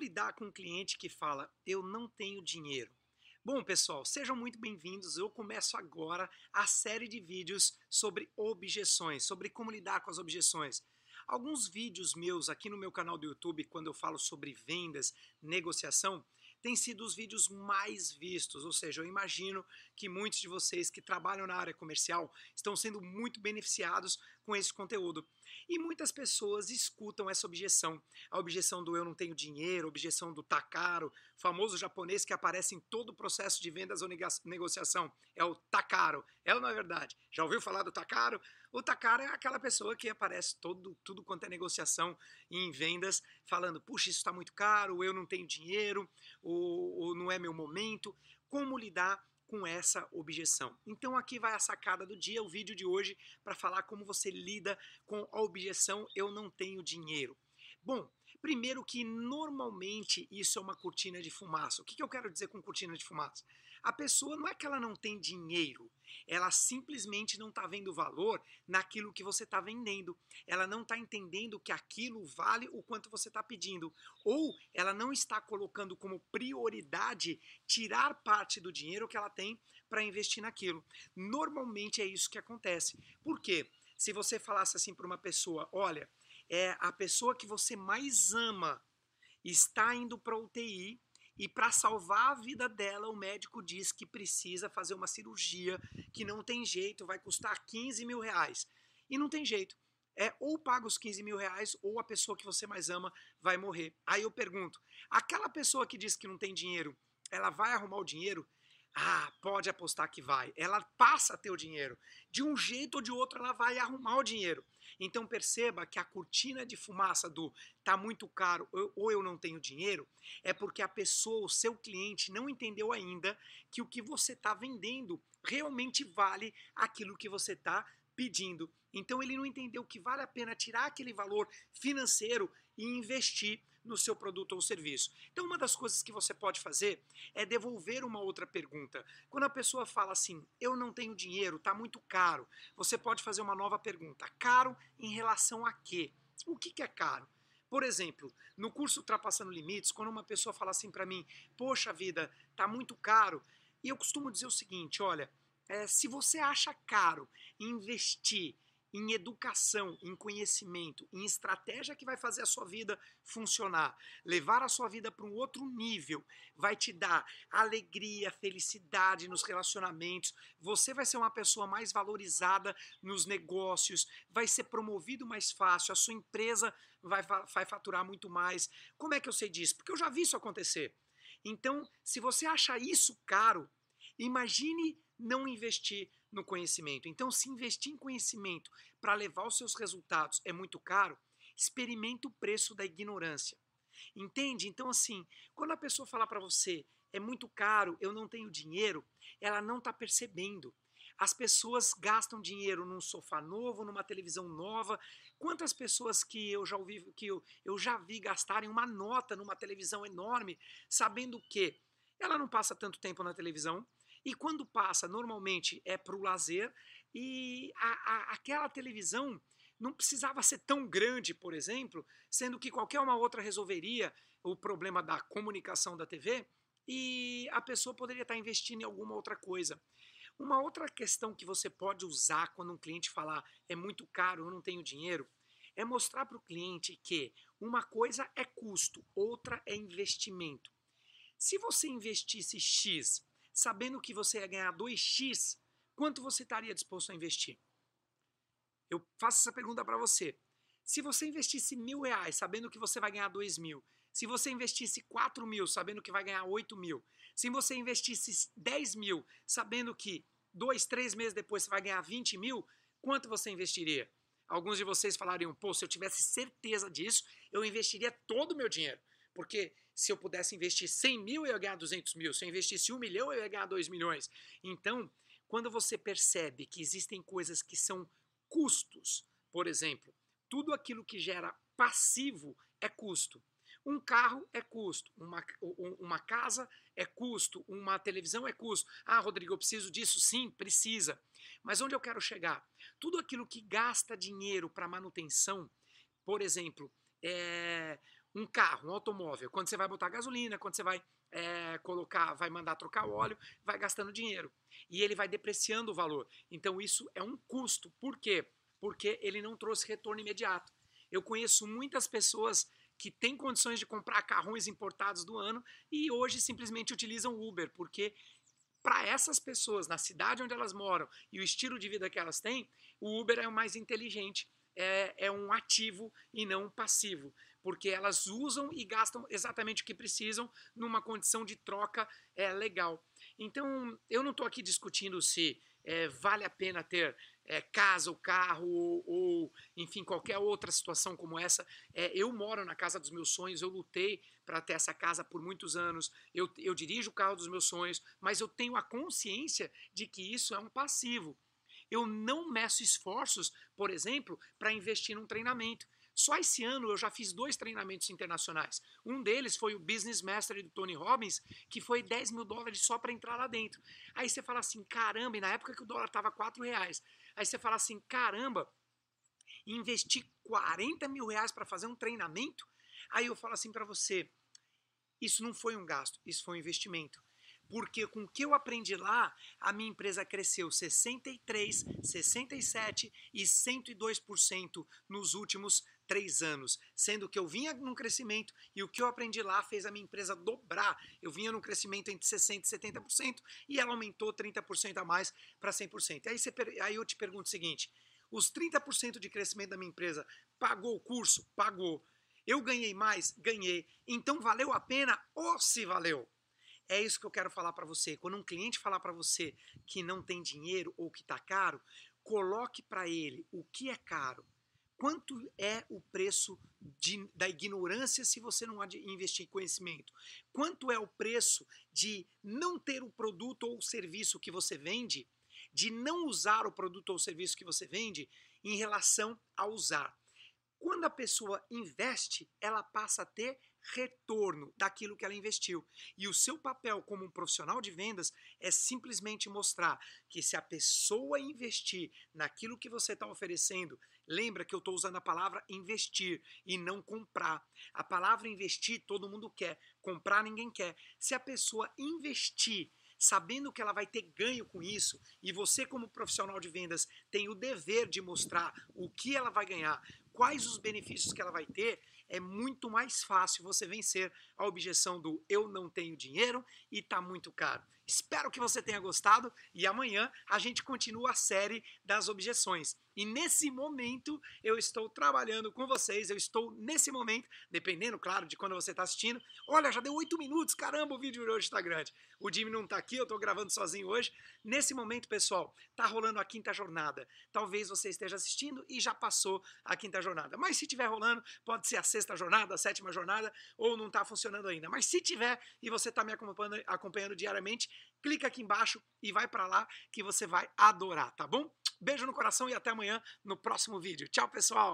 lidar com um cliente que fala, eu não tenho dinheiro? Bom, pessoal, sejam muito bem-vindos. Eu começo agora a série de vídeos sobre objeções, sobre como lidar com as objeções. Alguns vídeos meus aqui no meu canal do YouTube, quando eu falo sobre vendas, negociação, têm sido os vídeos mais vistos, ou seja, eu imagino que muitos de vocês que trabalham na área comercial estão sendo muito beneficiados com esse conteúdo. E muitas pessoas escutam essa objeção, a objeção do eu não tenho dinheiro, a objeção do tá caro, famoso japonês que aparece em todo o processo de vendas ou negociação, é o tá caro. É ou não é verdade? Já ouviu falar do tá caro? O tá caro é aquela pessoa que aparece todo, tudo quanto é negociação em vendas, falando, puxa, isso está muito caro, eu não tenho dinheiro, ou, ou não é meu momento. Como lidar com essa objeção. Então aqui vai a sacada do dia, o vídeo de hoje, para falar como você lida com a objeção eu não tenho dinheiro. Bom, primeiro que normalmente isso é uma cortina de fumaça. O que, que eu quero dizer com cortina de fumaça? A pessoa não é que ela não tem dinheiro, ela simplesmente não está vendo valor naquilo que você está vendendo. Ela não está entendendo que aquilo vale o quanto você está pedindo. Ou ela não está colocando como prioridade tirar parte do dinheiro que ela tem para investir naquilo. Normalmente é isso que acontece. Por quê? Se você falasse assim para uma pessoa, olha, é a pessoa que você mais ama está indo para UTI e para salvar a vida dela, o médico diz que precisa fazer uma cirurgia que não tem jeito, vai custar 15 mil reais. E não tem jeito. É ou paga os 15 mil reais ou a pessoa que você mais ama vai morrer. Aí eu pergunto: aquela pessoa que diz que não tem dinheiro, ela vai arrumar o dinheiro? Ah, pode apostar que vai. Ela passa a ter o dinheiro. De um jeito ou de outro, ela vai arrumar o dinheiro. Então perceba que a cortina de fumaça do tá muito caro ou eu não tenho dinheiro é porque a pessoa, o seu cliente, não entendeu ainda que o que você está vendendo realmente vale aquilo que você está pedindo. Então ele não entendeu que vale a pena tirar aquele valor financeiro e investir no seu produto ou serviço. Então, uma das coisas que você pode fazer é devolver uma outra pergunta. Quando a pessoa fala assim, eu não tenho dinheiro, está muito caro, você pode fazer uma nova pergunta. Caro em relação a quê? O que, que é caro? Por exemplo, no curso Ultrapassando Limites, quando uma pessoa fala assim para mim, poxa vida, está muito caro, e eu costumo dizer o seguinte, olha, é, se você acha caro investir em educação, em conhecimento, em estratégia que vai fazer a sua vida funcionar, levar a sua vida para um outro nível, vai te dar alegria, felicidade nos relacionamentos, você vai ser uma pessoa mais valorizada nos negócios, vai ser promovido mais fácil, a sua empresa vai, vai faturar muito mais. Como é que eu sei disso? Porque eu já vi isso acontecer. Então, se você acha isso caro, imagine não investir no conhecimento. Então, se investir em conhecimento para levar os seus resultados é muito caro, experimente o preço da ignorância. Entende? Então, assim, quando a pessoa falar para você é muito caro, eu não tenho dinheiro, ela não está percebendo. As pessoas gastam dinheiro num sofá novo, numa televisão nova. Quantas pessoas que eu já ouvi, que eu, eu já vi gastarem uma nota numa televisão enorme, sabendo que ela não passa tanto tempo na televisão, e quando passa, normalmente é para o lazer, e a, a, aquela televisão não precisava ser tão grande, por exemplo, sendo que qualquer uma outra resolveria o problema da comunicação da TV e a pessoa poderia estar investindo em alguma outra coisa. Uma outra questão que você pode usar quando um cliente falar é muito caro, eu não tenho dinheiro, é mostrar para o cliente que uma coisa é custo, outra é investimento. Se você investisse X sabendo que você ia ganhar 2x, quanto você estaria disposto a investir? Eu faço essa pergunta para você. Se você investisse mil reais sabendo que você vai ganhar dois mil, se você investisse 4 mil sabendo que vai ganhar 8 mil, se você investisse 10 mil sabendo que dois, três meses depois você vai ganhar 20 mil, quanto você investiria? Alguns de vocês falariam, pô, se eu tivesse certeza disso, eu investiria todo o meu dinheiro. Porque se eu pudesse investir 100 mil, eu ia ganhar 200 mil. Se eu investisse 1 milhão, eu ia ganhar 2 milhões. Então, quando você percebe que existem coisas que são custos, por exemplo, tudo aquilo que gera passivo é custo. Um carro é custo, uma, uma casa é custo, uma televisão é custo. Ah, Rodrigo, eu preciso disso? Sim, precisa. Mas onde eu quero chegar? Tudo aquilo que gasta dinheiro para manutenção, por exemplo, é, um carro, um automóvel, quando você vai botar gasolina, quando você vai é, colocar, vai mandar trocar óleo, vai gastando dinheiro. E ele vai depreciando o valor. Então isso é um custo. Por quê? Porque ele não trouxe retorno imediato. Eu conheço muitas pessoas que têm condições de comprar carrões importados do ano e hoje simplesmente utilizam Uber, porque para essas pessoas, na cidade onde elas moram e o estilo de vida que elas têm, o Uber é o mais inteligente, é, é um ativo e não um passivo porque elas usam e gastam exatamente o que precisam numa condição de troca é, legal. Então, eu não estou aqui discutindo se é, vale a pena ter é, casa ou carro ou, ou, enfim, qualquer outra situação como essa. É, eu moro na casa dos meus sonhos, eu lutei para ter essa casa por muitos anos, eu, eu dirijo o carro dos meus sonhos, mas eu tenho a consciência de que isso é um passivo. Eu não meço esforços, por exemplo, para investir num treinamento. Só esse ano eu já fiz dois treinamentos internacionais. Um deles foi o Business Mastery do Tony Robbins, que foi 10 mil dólares só para entrar lá dentro. Aí você fala assim, caramba, e na época que o dólar estava 4 reais. Aí você fala assim, caramba, investir 40 mil reais para fazer um treinamento? Aí eu falo assim para você, isso não foi um gasto, isso foi um investimento porque com o que eu aprendi lá, a minha empresa cresceu 63, 67 e 102% nos últimos três anos, sendo que eu vinha num crescimento e o que eu aprendi lá fez a minha empresa dobrar. Eu vinha num crescimento entre 60% e 70% e ela aumentou 30% a mais para 100%. Aí, você, aí eu te pergunto o seguinte: os 30% de crescimento da minha empresa pagou o curso? Pagou. Eu ganhei mais? Ganhei. Então valeu a pena ou se valeu? É isso que eu quero falar para você. Quando um cliente falar para você que não tem dinheiro ou que está caro, coloque para ele o que é caro. Quanto é o preço de, da ignorância se você não investir em conhecimento? Quanto é o preço de não ter o produto ou o serviço que você vende, de não usar o produto ou serviço que você vende em relação a usar? Quando a pessoa investe, ela passa a ter retorno daquilo que ela investiu. E o seu papel como um profissional de vendas é simplesmente mostrar que se a pessoa investir naquilo que você está oferecendo, lembra que eu estou usando a palavra investir e não comprar. A palavra investir todo mundo quer, comprar ninguém quer. Se a pessoa investir sabendo que ela vai ter ganho com isso, e você, como profissional de vendas, tem o dever de mostrar o que ela vai ganhar, quais os benefícios que ela vai ter, é muito mais fácil você vencer a objeção do eu não tenho dinheiro e tá muito caro. Espero que você tenha gostado e amanhã a gente continua a série das objeções. E nesse momento eu estou trabalhando com vocês, eu estou nesse momento, dependendo, claro, de quando você está assistindo. Olha, já deu oito minutos, caramba, o vídeo de hoje está grande. O Jimmy não está aqui, eu estou gravando sozinho hoje. Nesse momento, pessoal, está rolando a quinta jornada. Talvez você esteja assistindo e já passou a quinta jornada. Mas se estiver rolando, pode ser a sexta jornada, a sétima jornada, ou não está funcionando ainda. Mas se tiver e você está me acompanhando, acompanhando diariamente, clica aqui embaixo e vai para lá que você vai adorar, tá bom? Beijo no coração e até amanhã no próximo vídeo. Tchau, pessoal!